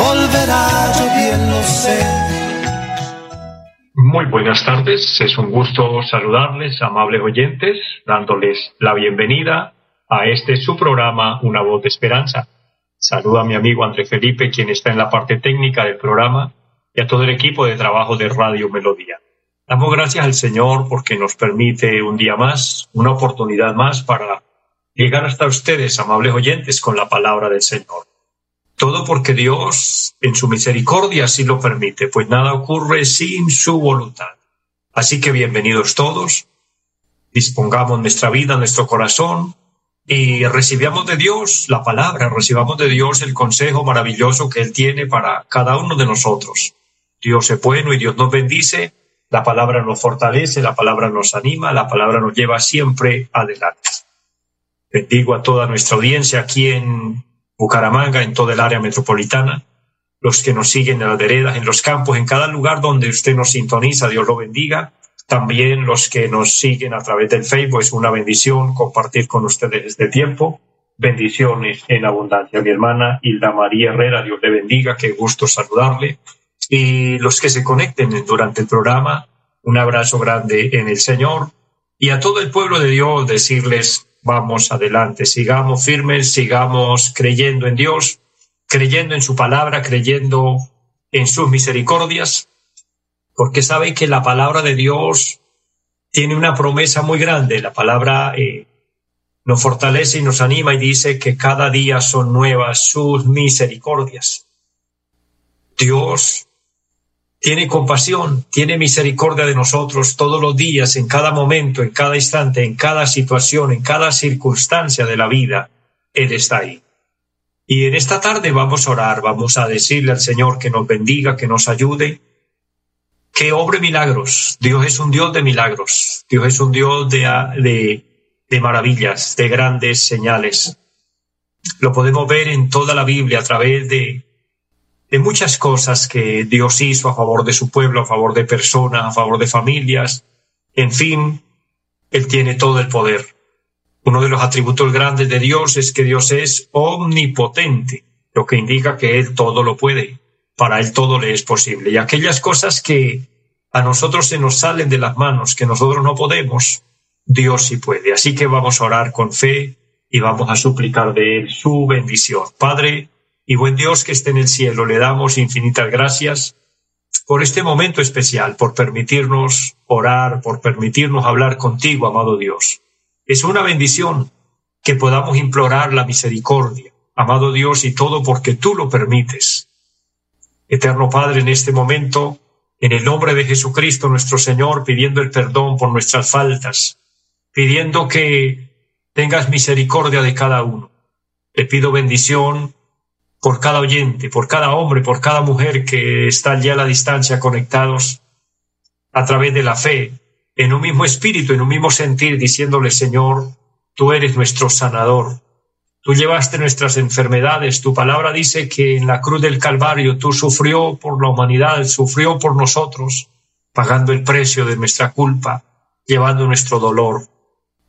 volverá, yo bien lo sé. Muy buenas tardes, es un gusto saludarles, amables oyentes, dándoles la bienvenida a este su programa Una voz de esperanza. Saluda a mi amigo André Felipe, quien está en la parte técnica del programa, y a todo el equipo de trabajo de Radio Melodía. Damos gracias al Señor porque nos permite un día más, una oportunidad más para llegar hasta ustedes, amables oyentes, con la palabra del Señor. Todo porque Dios en su misericordia así lo permite, pues nada ocurre sin su voluntad. Así que bienvenidos todos, dispongamos nuestra vida, nuestro corazón y recibamos de Dios la palabra, recibamos de Dios el consejo maravilloso que Él tiene para cada uno de nosotros. Dios es bueno y Dios nos bendice, la palabra nos fortalece, la palabra nos anima, la palabra nos lleva siempre adelante. Bendigo a toda nuestra audiencia aquí en Bucaramanga, en toda el área metropolitana, los que nos siguen en las veredas, en los campos, en cada lugar donde usted nos sintoniza, Dios lo bendiga. También los que nos siguen a través del Facebook, es una bendición compartir con ustedes este tiempo. Bendiciones en abundancia. Mi hermana Hilda María Herrera, Dios le bendiga, qué gusto saludarle. Y los que se conecten durante el programa, un abrazo grande en el Señor. Y a todo el pueblo de Dios decirles vamos adelante, sigamos firmes, sigamos creyendo en Dios, creyendo en su palabra, creyendo en sus misericordias, porque saben que la palabra de Dios tiene una promesa muy grande. La palabra eh, nos fortalece y nos anima y dice que cada día son nuevas sus misericordias. Dios tiene compasión, tiene misericordia de nosotros todos los días, en cada momento, en cada instante, en cada situación, en cada circunstancia de la vida. Él está ahí. Y en esta tarde vamos a orar, vamos a decirle al Señor que nos bendiga, que nos ayude, que obre milagros. Dios es un Dios de milagros. Dios es un Dios de, de, de maravillas, de grandes señales. Lo podemos ver en toda la Biblia a través de, de muchas cosas que Dios hizo a favor de su pueblo, a favor de personas, a favor de familias. En fin, Él tiene todo el poder. Uno de los atributos grandes de Dios es que Dios es omnipotente, lo que indica que Él todo lo puede. Para Él todo le es posible. Y aquellas cosas que a nosotros se nos salen de las manos, que nosotros no podemos, Dios sí puede. Así que vamos a orar con fe y vamos a suplicar de Él su bendición. Padre, y buen Dios que esté en el cielo, le damos infinitas gracias por este momento especial, por permitirnos orar, por permitirnos hablar contigo, amado Dios. Es una bendición que podamos implorar la misericordia, amado Dios, y todo porque tú lo permites. Eterno Padre, en este momento, en el nombre de Jesucristo nuestro Señor, pidiendo el perdón por nuestras faltas, pidiendo que tengas misericordia de cada uno. Te pido bendición por cada oyente, por cada hombre, por cada mujer que está allí a la distancia conectados a través de la fe, en un mismo espíritu, en un mismo sentir, diciéndole, Señor, tú eres nuestro sanador. Tú llevaste nuestras enfermedades. Tu palabra dice que en la cruz del Calvario tú sufrió por la humanidad, sufrió por nosotros, pagando el precio de nuestra culpa, llevando nuestro dolor.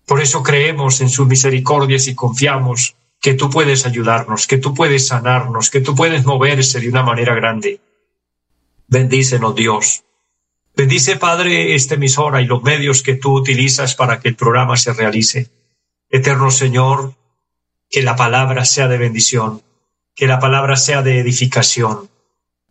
Por eso creemos en sus misericordias y confiamos que tú puedes ayudarnos, que tú puedes sanarnos, que tú puedes moverse de una manera grande. Bendícenos, Dios. Bendice, Padre, esta emisora y los medios que tú utilizas para que el programa se realice. Eterno Señor, que la palabra sea de bendición, que la palabra sea de edificación.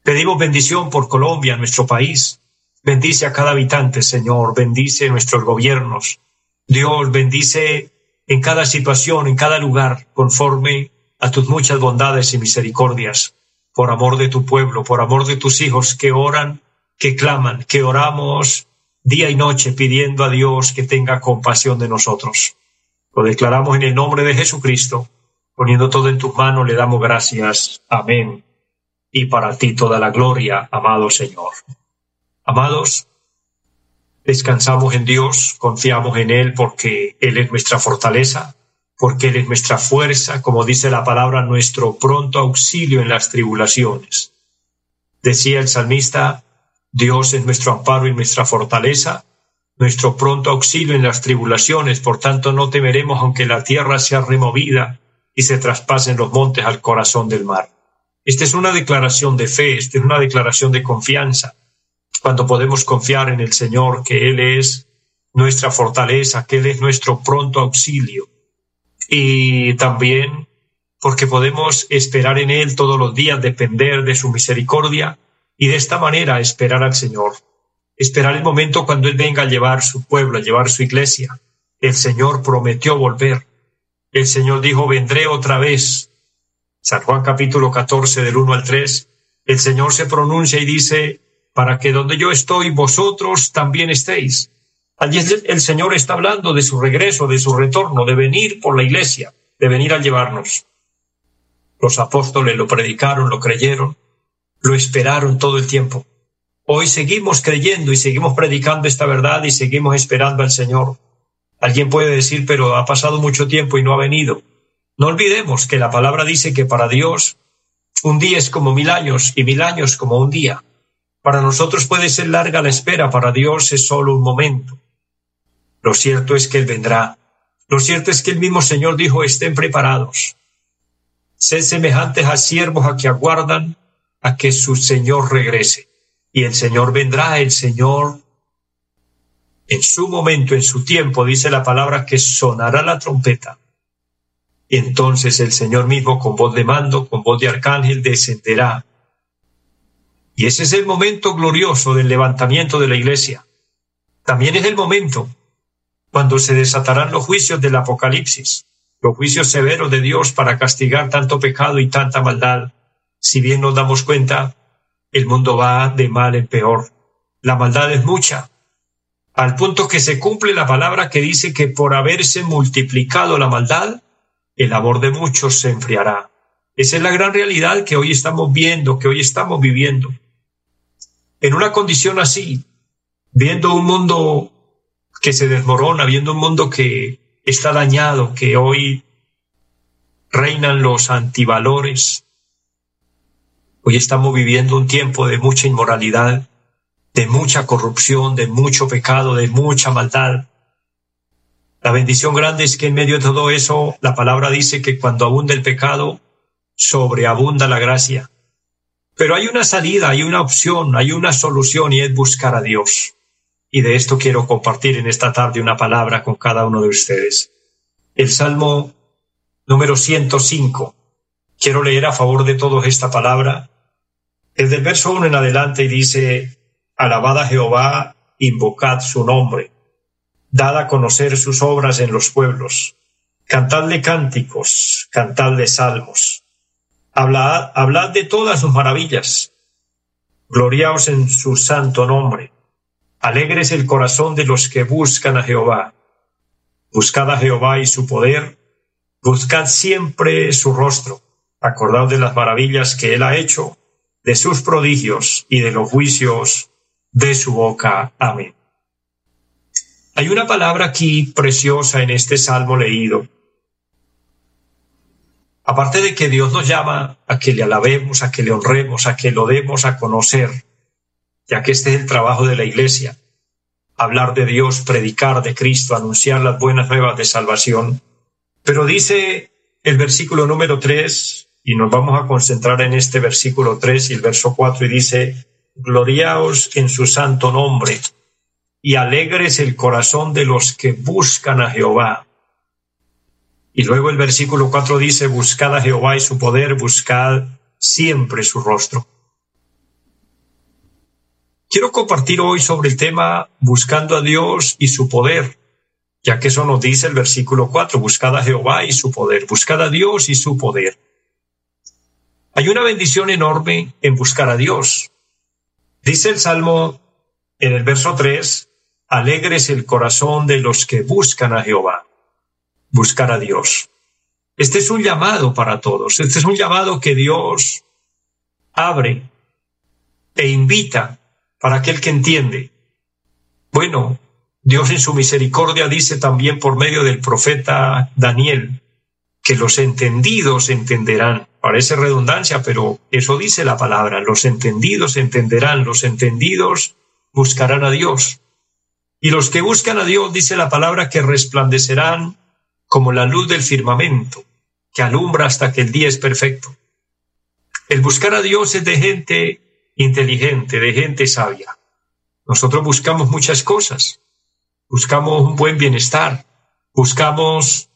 Pedimos bendición por Colombia, nuestro país. Bendice a cada habitante, Señor. Bendice nuestros gobiernos. Dios bendice en cada situación, en cada lugar, conforme a tus muchas bondades y misericordias, por amor de tu pueblo, por amor de tus hijos que oran, que claman, que oramos día y noche pidiendo a Dios que tenga compasión de nosotros. Lo declaramos en el nombre de Jesucristo, poniendo todo en tus manos, le damos gracias. Amén y para ti toda la gloria, amado Señor. Amados, descansamos en Dios, confiamos en Él porque Él es nuestra fortaleza, porque Él es nuestra fuerza, como dice la palabra, nuestro pronto auxilio en las tribulaciones. Decía el salmista, Dios es nuestro amparo y nuestra fortaleza, nuestro pronto auxilio en las tribulaciones, por tanto no temeremos aunque la tierra sea removida y se traspasen los montes al corazón del mar. Esta es una declaración de fe, esta es una declaración de confianza, cuando podemos confiar en el Señor, que Él es nuestra fortaleza, que Él es nuestro pronto auxilio. Y también porque podemos esperar en Él todos los días, depender de su misericordia y de esta manera esperar al Señor, esperar el momento cuando Él venga a llevar su pueblo, a llevar su iglesia. El Señor prometió volver. El Señor dijo, vendré otra vez. San Juan capítulo 14 del 1 al 3, el Señor se pronuncia y dice, para que donde yo estoy, vosotros también estéis. Allí el Señor está hablando de su regreso, de su retorno, de venir por la iglesia, de venir a llevarnos. Los apóstoles lo predicaron, lo creyeron, lo esperaron todo el tiempo. Hoy seguimos creyendo y seguimos predicando esta verdad y seguimos esperando al Señor. Alguien puede decir, pero ha pasado mucho tiempo y no ha venido. No olvidemos que la palabra dice que para Dios un día es como mil años y mil años como un día. Para nosotros puede ser larga la espera, para Dios es solo un momento. Lo cierto es que Él vendrá. Lo cierto es que el mismo Señor dijo, estén preparados. Sed semejantes a siervos a que aguardan a que su Señor regrese. Y el Señor vendrá, el Señor en su momento, en su tiempo, dice la palabra que sonará la trompeta. Y entonces el Señor mismo con voz de mando, con voz de arcángel, descenderá y ese es el momento glorioso del levantamiento de la iglesia. También es el momento cuando se desatarán los juicios del Apocalipsis, los juicios severos de Dios para castigar tanto pecado y tanta maldad. Si bien nos damos cuenta, el mundo va de mal en peor. La maldad es mucha, al punto que se cumple la palabra que dice que por haberse multiplicado la maldad, el amor de muchos se enfriará. Esa es la gran realidad que hoy estamos viendo, que hoy estamos viviendo en una condición así, viendo un mundo que se desmorona, viendo un mundo que está dañado, que hoy reinan los antivalores. Hoy estamos viviendo un tiempo de mucha inmoralidad, de mucha corrupción, de mucho pecado, de mucha maldad. La bendición grande es que en medio de todo eso, la palabra dice que cuando abunda el pecado, sobreabunda la gracia. Pero hay una salida, hay una opción, hay una solución y es buscar a Dios. Y de esto quiero compartir en esta tarde una palabra con cada uno de ustedes. El Salmo número 105. Quiero leer a favor de todos esta palabra. El del verso 1 en adelante dice, Alabad a Jehová, invocad su nombre, dad a conocer sus obras en los pueblos, cantadle cánticos, cantadle salmos Hablad, hablad de todas sus maravillas. Gloriaos en su santo nombre. Alegres el corazón de los que buscan a Jehová. Buscad a Jehová y su poder. Buscad siempre su rostro. Acordaos de las maravillas que él ha hecho, de sus prodigios y de los juicios de su boca. Amén. Hay una palabra aquí preciosa en este salmo leído Aparte de que Dios nos llama a que le alabemos, a que le honremos, a que lo demos a conocer, ya que este es el trabajo de la iglesia, hablar de Dios, predicar de Cristo, anunciar las buenas nuevas de salvación. Pero dice el versículo número tres, y nos vamos a concentrar en este versículo tres y el verso cuatro, y dice, Gloriaos en su santo nombre, y alegres el corazón de los que buscan a Jehová. Y luego el versículo 4 dice, buscad a Jehová y su poder, buscad siempre su rostro. Quiero compartir hoy sobre el tema buscando a Dios y su poder, ya que eso nos dice el versículo 4, buscad a Jehová y su poder, buscad a Dios y su poder. Hay una bendición enorme en buscar a Dios. Dice el Salmo en el verso 3, alegres el corazón de los que buscan a Jehová buscar a Dios. Este es un llamado para todos. Este es un llamado que Dios abre e invita para aquel que entiende. Bueno, Dios en su misericordia dice también por medio del profeta Daniel que los entendidos entenderán. Parece redundancia, pero eso dice la palabra. Los entendidos entenderán, los entendidos buscarán a Dios. Y los que buscan a Dios, dice la palabra, que resplandecerán como la luz del firmamento, que alumbra hasta que el día es perfecto. El buscar a Dios es de gente inteligente, de gente sabia. Nosotros buscamos muchas cosas. Buscamos un buen bienestar. Buscamos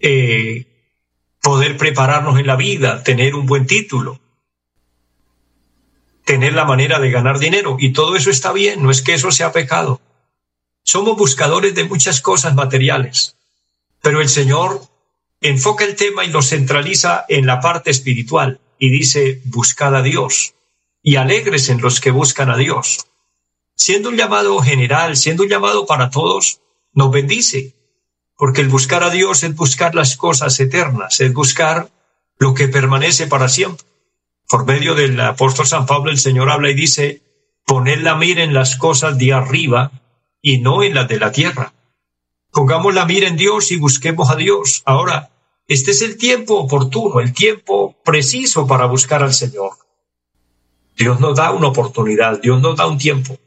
eh, poder prepararnos en la vida, tener un buen título, tener la manera de ganar dinero. Y todo eso está bien, no es que eso sea pecado. Somos buscadores de muchas cosas materiales, pero el Señor enfoca el tema y lo centraliza en la parte espiritual y dice, buscad a Dios y alegres en los que buscan a Dios. Siendo un llamado general, siendo un llamado para todos, nos bendice, porque el buscar a Dios es buscar las cosas eternas, es buscar lo que permanece para siempre. Por medio del apóstol San Pablo el Señor habla y dice, poned la mira en las cosas de arriba y no en las de la tierra. Pongamos la mira en Dios y busquemos a Dios. Ahora, este es el tiempo oportuno, el tiempo preciso para buscar al Señor. Dios nos da una oportunidad, Dios nos da un tiempo.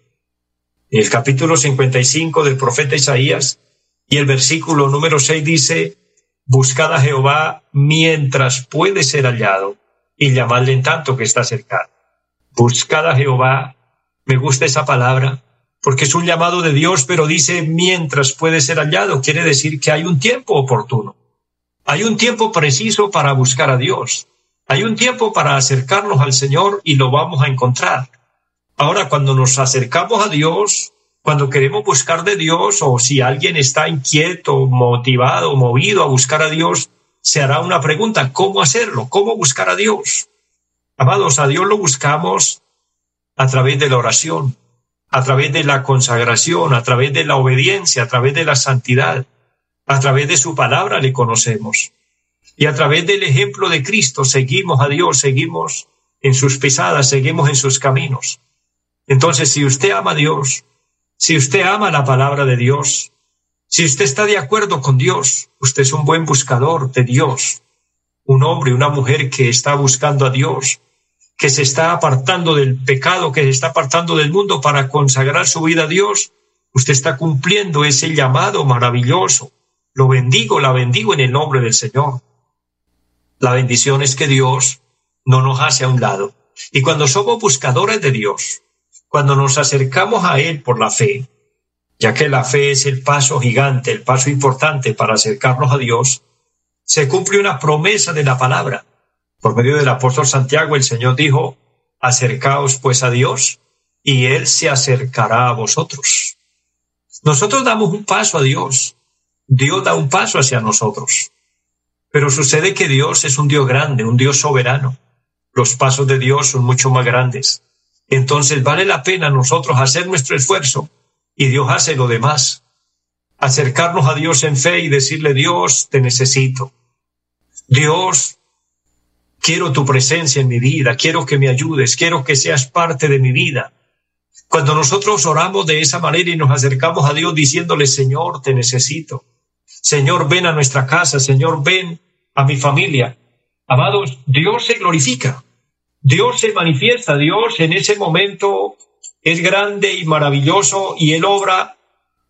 El capítulo 55 del profeta Isaías y el versículo número 6 dice, Buscad a Jehová mientras puede ser hallado y llamadle en tanto que está cercano. Buscad a Jehová, me gusta esa palabra, porque es un llamado de Dios, pero dice mientras puede ser hallado, quiere decir que hay un tiempo oportuno. Hay un tiempo preciso para buscar a Dios. Hay un tiempo para acercarnos al Señor y lo vamos a encontrar. Ahora, cuando nos acercamos a Dios, cuando queremos buscar de Dios o si alguien está inquieto, motivado, movido a buscar a Dios, se hará una pregunta, ¿cómo hacerlo? ¿Cómo buscar a Dios? Amados, a Dios lo buscamos a través de la oración, a través de la consagración, a través de la obediencia, a través de la santidad, a través de su palabra le conocemos. Y a través del ejemplo de Cristo seguimos a Dios, seguimos en sus pisadas, seguimos en sus caminos. Entonces, si usted ama a Dios, si usted ama la palabra de Dios, si usted está de acuerdo con Dios, usted es un buen buscador de Dios, un hombre, una mujer que está buscando a Dios, que se está apartando del pecado, que se está apartando del mundo para consagrar su vida a Dios, usted está cumpliendo ese llamado maravilloso. Lo bendigo, la bendigo en el nombre del Señor. La bendición es que Dios no nos hace a un lado. Y cuando somos buscadores de Dios, cuando nos acercamos a Él por la fe, ya que la fe es el paso gigante, el paso importante para acercarnos a Dios, se cumple una promesa de la palabra. Por medio del apóstol Santiago, el Señor dijo, acercaos pues a Dios y Él se acercará a vosotros. Nosotros damos un paso a Dios, Dios da un paso hacia nosotros. Pero sucede que Dios es un Dios grande, un Dios soberano. Los pasos de Dios son mucho más grandes. Entonces vale la pena nosotros hacer nuestro esfuerzo y Dios hace lo demás. Acercarnos a Dios en fe y decirle, Dios, te necesito. Dios, quiero tu presencia en mi vida, quiero que me ayudes, quiero que seas parte de mi vida. Cuando nosotros oramos de esa manera y nos acercamos a Dios diciéndole, Señor, te necesito. Señor, ven a nuestra casa, Señor, ven a mi familia. Amados, Dios se glorifica, Dios se manifiesta, Dios en ese momento es grande y maravilloso y Él obra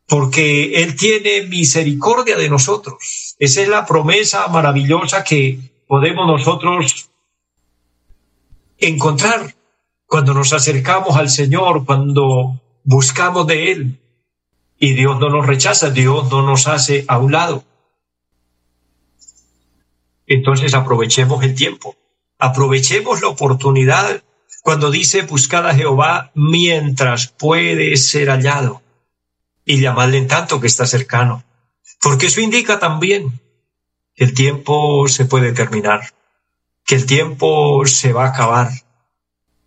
porque Él tiene misericordia de nosotros. Esa es la promesa maravillosa que podemos nosotros encontrar cuando nos acercamos al Señor, cuando buscamos de Él. Y Dios no nos rechaza, Dios no nos hace a un lado. Entonces aprovechemos el tiempo, aprovechemos la oportunidad cuando dice buscad a Jehová mientras puede ser hallado y llamadle en tanto que está cercano, porque eso indica también que el tiempo se puede terminar, que el tiempo se va a acabar.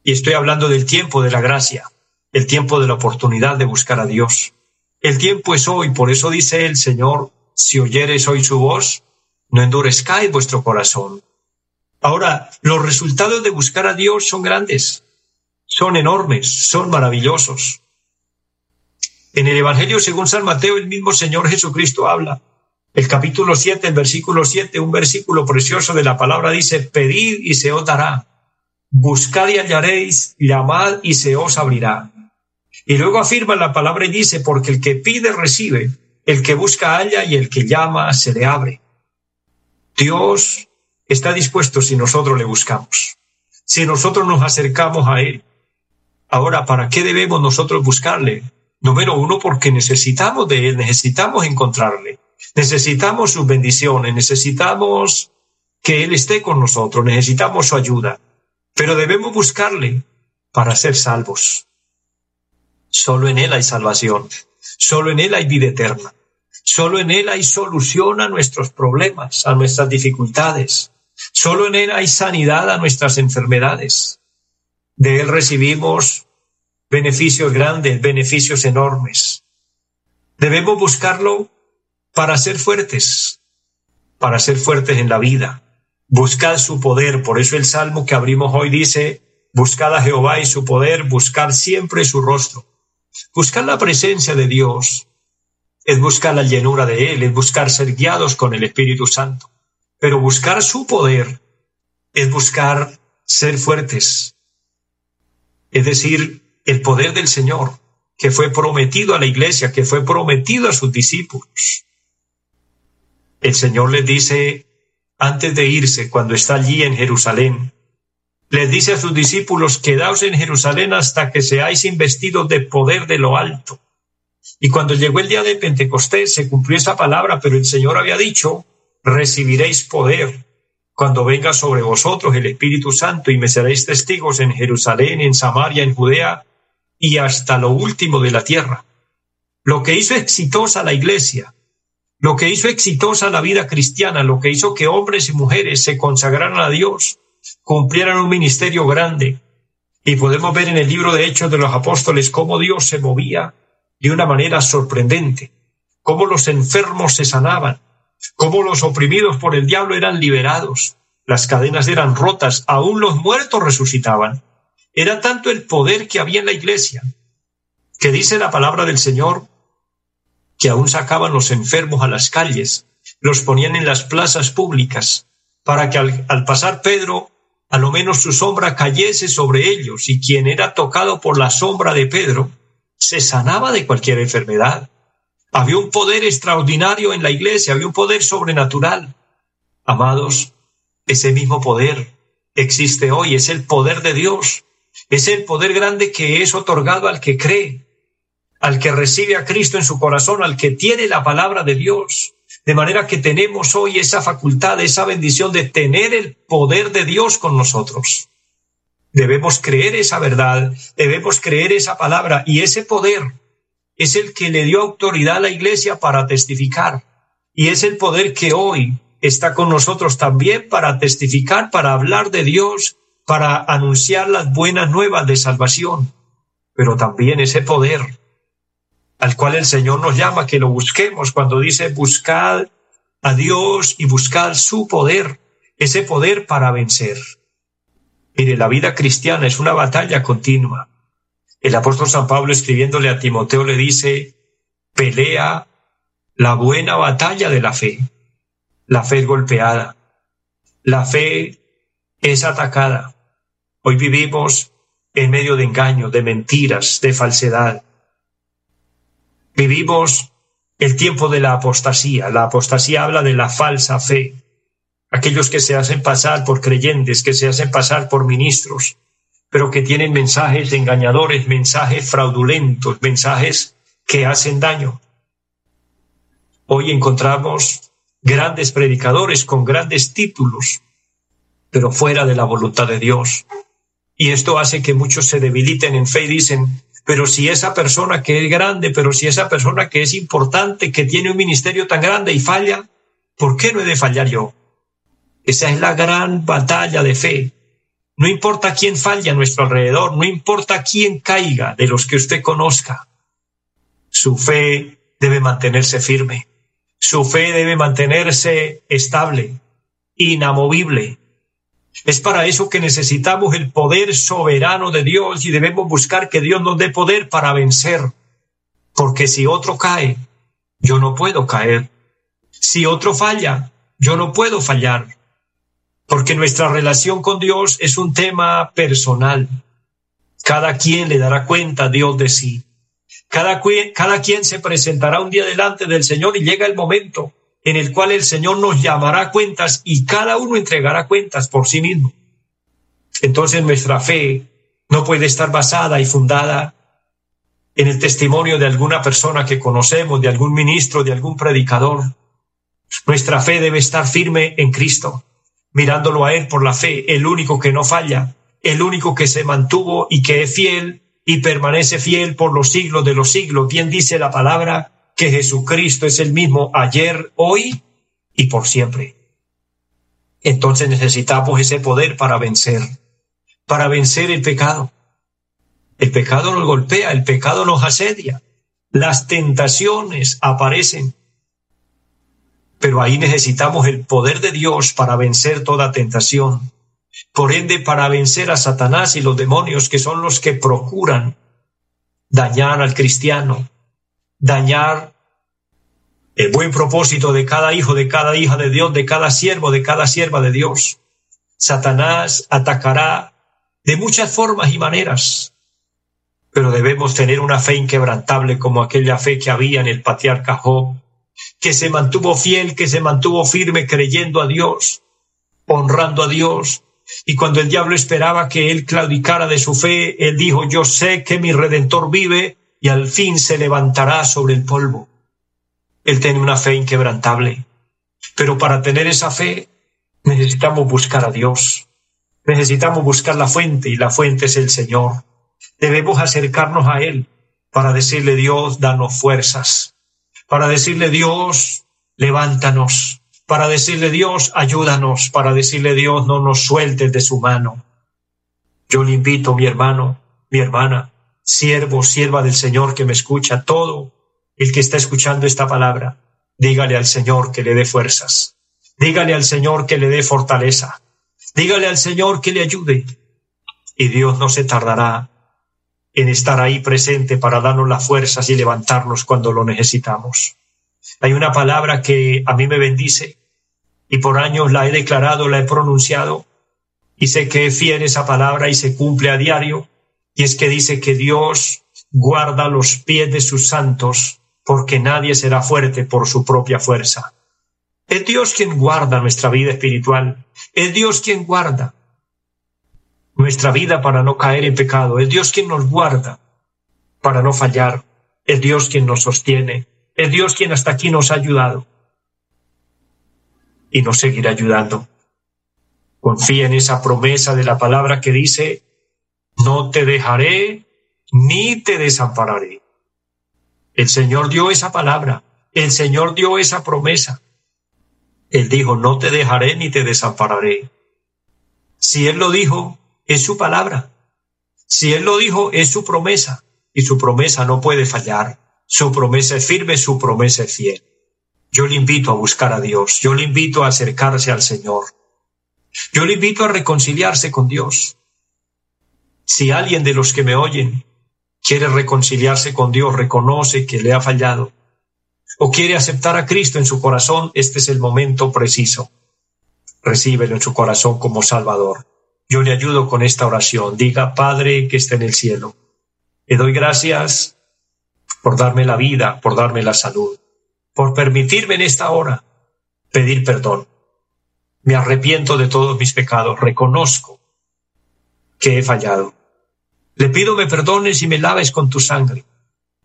Y estoy hablando del tiempo de la gracia, el tiempo de la oportunidad de buscar a Dios. El tiempo es hoy, por eso dice el Señor, si oyeres hoy su voz, no endurezcáis vuestro corazón. Ahora, los resultados de buscar a Dios son grandes, son enormes, son maravillosos. En el Evangelio según San Mateo, el mismo Señor Jesucristo habla. El capítulo 7, el versículo 7, un versículo precioso de la palabra dice, pedid y se os dará, buscad y hallaréis, llamad y se os abrirá. Y luego afirma la palabra y dice, porque el que pide recibe, el que busca halla y el que llama se le abre. Dios está dispuesto si nosotros le buscamos, si nosotros nos acercamos a Él. Ahora, ¿para qué debemos nosotros buscarle? Número uno, porque necesitamos de Él, necesitamos encontrarle, necesitamos sus bendiciones, necesitamos que Él esté con nosotros, necesitamos su ayuda, pero debemos buscarle para ser salvos. Solo en Él hay salvación, solo en Él hay vida eterna, solo en Él hay solución a nuestros problemas, a nuestras dificultades, solo en Él hay sanidad a nuestras enfermedades. De Él recibimos beneficios grandes, beneficios enormes. Debemos buscarlo para ser fuertes, para ser fuertes en la vida. Buscad su poder. Por eso el salmo que abrimos hoy dice, buscad a Jehová y su poder, buscar siempre su rostro. Buscar la presencia de Dios es buscar la llenura de Él, es buscar ser guiados con el Espíritu Santo. Pero buscar su poder es buscar ser fuertes. Es decir, el poder del Señor, que fue prometido a la iglesia, que fue prometido a sus discípulos. El Señor les dice, antes de irse, cuando está allí en Jerusalén, les dice a sus discípulos, quedaos en Jerusalén hasta que seáis investidos de poder de lo alto. Y cuando llegó el día de Pentecostés se cumplió esa palabra, pero el Señor había dicho, recibiréis poder cuando venga sobre vosotros el Espíritu Santo y me seréis testigos en Jerusalén, en Samaria, en Judea y hasta lo último de la tierra. Lo que hizo exitosa la iglesia, lo que hizo exitosa la vida cristiana, lo que hizo que hombres y mujeres se consagraran a Dios, cumplieran un ministerio grande. Y podemos ver en el libro de Hechos de los Apóstoles cómo Dios se movía de una manera sorprendente, cómo los enfermos se sanaban, cómo los oprimidos por el diablo eran liberados, las cadenas eran rotas, aún los muertos resucitaban. Era tanto el poder que había en la iglesia, que dice la palabra del Señor, que aún sacaban los enfermos a las calles, los ponían en las plazas públicas, para que al, pasar Pedro, a lo menos su sombra cayese sobre ellos, y quien era tocado por la sombra de Pedro, se sanaba de cualquier enfermedad. Había un poder extraordinario en la iglesia, había un poder sobrenatural. Amados, ese mismo poder existe hoy, es el poder de Dios. Es el poder grande que es otorgado al que cree, al que recibe a Cristo en su corazón, al que tiene la palabra de Dios. De manera que tenemos hoy esa facultad, esa bendición de tener el poder de Dios con nosotros. Debemos creer esa verdad, debemos creer esa palabra y ese poder es el que le dio autoridad a la iglesia para testificar y es el poder que hoy está con nosotros también para testificar, para hablar de Dios para anunciar las buenas nuevas de salvación, pero también ese poder al cual el Señor nos llama que lo busquemos cuando dice buscad a Dios y buscad su poder, ese poder para vencer. Mire, la vida cristiana es una batalla continua. El apóstol San Pablo escribiéndole a Timoteo le dice, pelea la buena batalla de la fe. La fe es golpeada. La fe es atacada. Hoy vivimos en medio de engaños, de mentiras, de falsedad. Vivimos el tiempo de la apostasía. La apostasía habla de la falsa fe. Aquellos que se hacen pasar por creyentes, que se hacen pasar por ministros, pero que tienen mensajes engañadores, mensajes fraudulentos, mensajes que hacen daño. Hoy encontramos grandes predicadores con grandes títulos, pero fuera de la voluntad de Dios. Y esto hace que muchos se debiliten en fe y dicen, pero si esa persona que es grande, pero si esa persona que es importante, que tiene un ministerio tan grande y falla, ¿por qué no he de fallar yo? Esa es la gran batalla de fe. No importa quién falle a nuestro alrededor, no importa quién caiga de los que usted conozca. Su fe debe mantenerse firme. Su fe debe mantenerse estable, inamovible, Es para eso que necesitamos el poder soberano de Dios y debemos buscar que Dios nos dé poder para vencer. Porque si otro cae, yo no puedo caer. Si otro falla, yo no puedo fallar. Porque nuestra relación con Dios es un tema personal. Cada quien le dará cuenta a Dios de sí. Cada, cada quien se presentará un día delante del Señor y llega el momento en el cual el Señor nos llamará cuentas y cada uno entregará cuentas por sí mismo. Entonces nuestra fe no puede estar basada y fundada en el testimonio de alguna persona que conocemos, de algún ministro, de algún predicador. Nuestra fe debe estar firme en Cristo, mirándolo a Él por la fe, el único que no falla, el único que se mantuvo y que es fiel y permanece fiel por los siglos de los siglos. Bien dice la palabra que Jesucristo es el mismo ayer, hoy y por siempre. Entonces necesitamos ese poder para vencer, para vencer el pecado. El pecado nos golpea, el pecado nos asedia, las tentaciones aparecen. Pero ahí necesitamos el poder de Dios para vencer toda tentación. Por ende, para vencer a Satanás y los demonios que son los que procuran dañar al cristiano, dañar el buen propósito de cada hijo, de cada hija de Dios, de cada siervo, de cada sierva de Dios. Satanás atacará de muchas formas y maneras, pero debemos tener una fe inquebrantable como aquella fe que había en el patriarca Job, que se mantuvo fiel, que se mantuvo firme creyendo a Dios, honrando a Dios, y cuando el diablo esperaba que él claudicara de su fe, él dijo, yo sé que mi redentor vive y al fin se levantará sobre el polvo. Él tiene una fe inquebrantable. Pero para tener esa fe necesitamos buscar a Dios. Necesitamos buscar la fuente y la fuente es el Señor. Debemos acercarnos a Él para decirle Dios, danos fuerzas. Para decirle Dios, levántanos para decirle Dios, ayúdanos, para decirle Dios, no nos sueltes de su mano. Yo le invito, mi hermano, mi hermana, siervo, sierva del Señor que me escucha, todo el que está escuchando esta palabra, dígale al Señor que le dé fuerzas, dígale al Señor que le dé fortaleza, dígale al Señor que le ayude. Y Dios no se tardará en estar ahí presente para darnos las fuerzas y levantarnos cuando lo necesitamos. Hay una palabra que a mí me bendice y por años la he declarado, la he pronunciado y sé que es fiel esa palabra y se cumple a diario. Y es que dice que Dios guarda los pies de sus santos porque nadie será fuerte por su propia fuerza. Es Dios quien guarda nuestra vida espiritual. Es Dios quien guarda nuestra vida para no caer en pecado. Es Dios quien nos guarda para no fallar. Es Dios quien nos sostiene. Es Dios quien hasta aquí nos ha ayudado y nos seguirá ayudando. Confía en esa promesa de la palabra que dice, no te dejaré ni te desampararé. El Señor dio esa palabra, el Señor dio esa promesa. Él dijo, no te dejaré ni te desampararé. Si Él lo dijo, es su palabra. Si Él lo dijo, es su promesa. Y su promesa no puede fallar. Su promesa es firme, su promesa es fiel. Yo le invito a buscar a Dios, yo le invito a acercarse al Señor. Yo le invito a reconciliarse con Dios. Si alguien de los que me oyen quiere reconciliarse con Dios, reconoce que le ha fallado, o quiere aceptar a Cristo en su corazón, este es el momento preciso. Recíbelo en su corazón como Salvador. Yo le ayudo con esta oración. Diga, Padre que está en el cielo, le doy gracias por darme la vida, por darme la salud, por permitirme en esta hora pedir perdón. Me arrepiento de todos mis pecados, reconozco que he fallado. Le pido me perdones y me laves con tu sangre.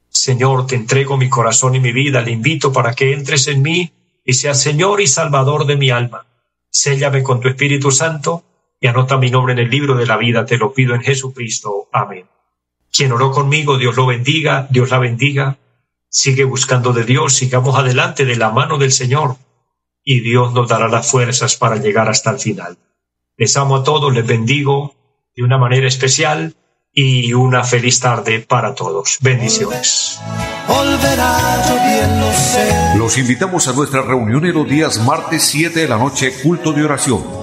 Señor, te entrego mi corazón y mi vida, le invito para que entres en mí y seas Señor y Salvador de mi alma. Séllame con tu Espíritu Santo y anota mi nombre en el libro de la vida, te lo pido en Jesucristo. Amén. Quien oró conmigo, Dios lo bendiga, Dios la bendiga. Sigue buscando de Dios, sigamos adelante de la mano del Señor y Dios nos dará las fuerzas para llegar hasta el final. Les amo a todos, les bendigo de una manera especial y una feliz tarde para todos. Bendiciones. Los invitamos a nuestra reunión en los días martes 7 de la noche, culto de oración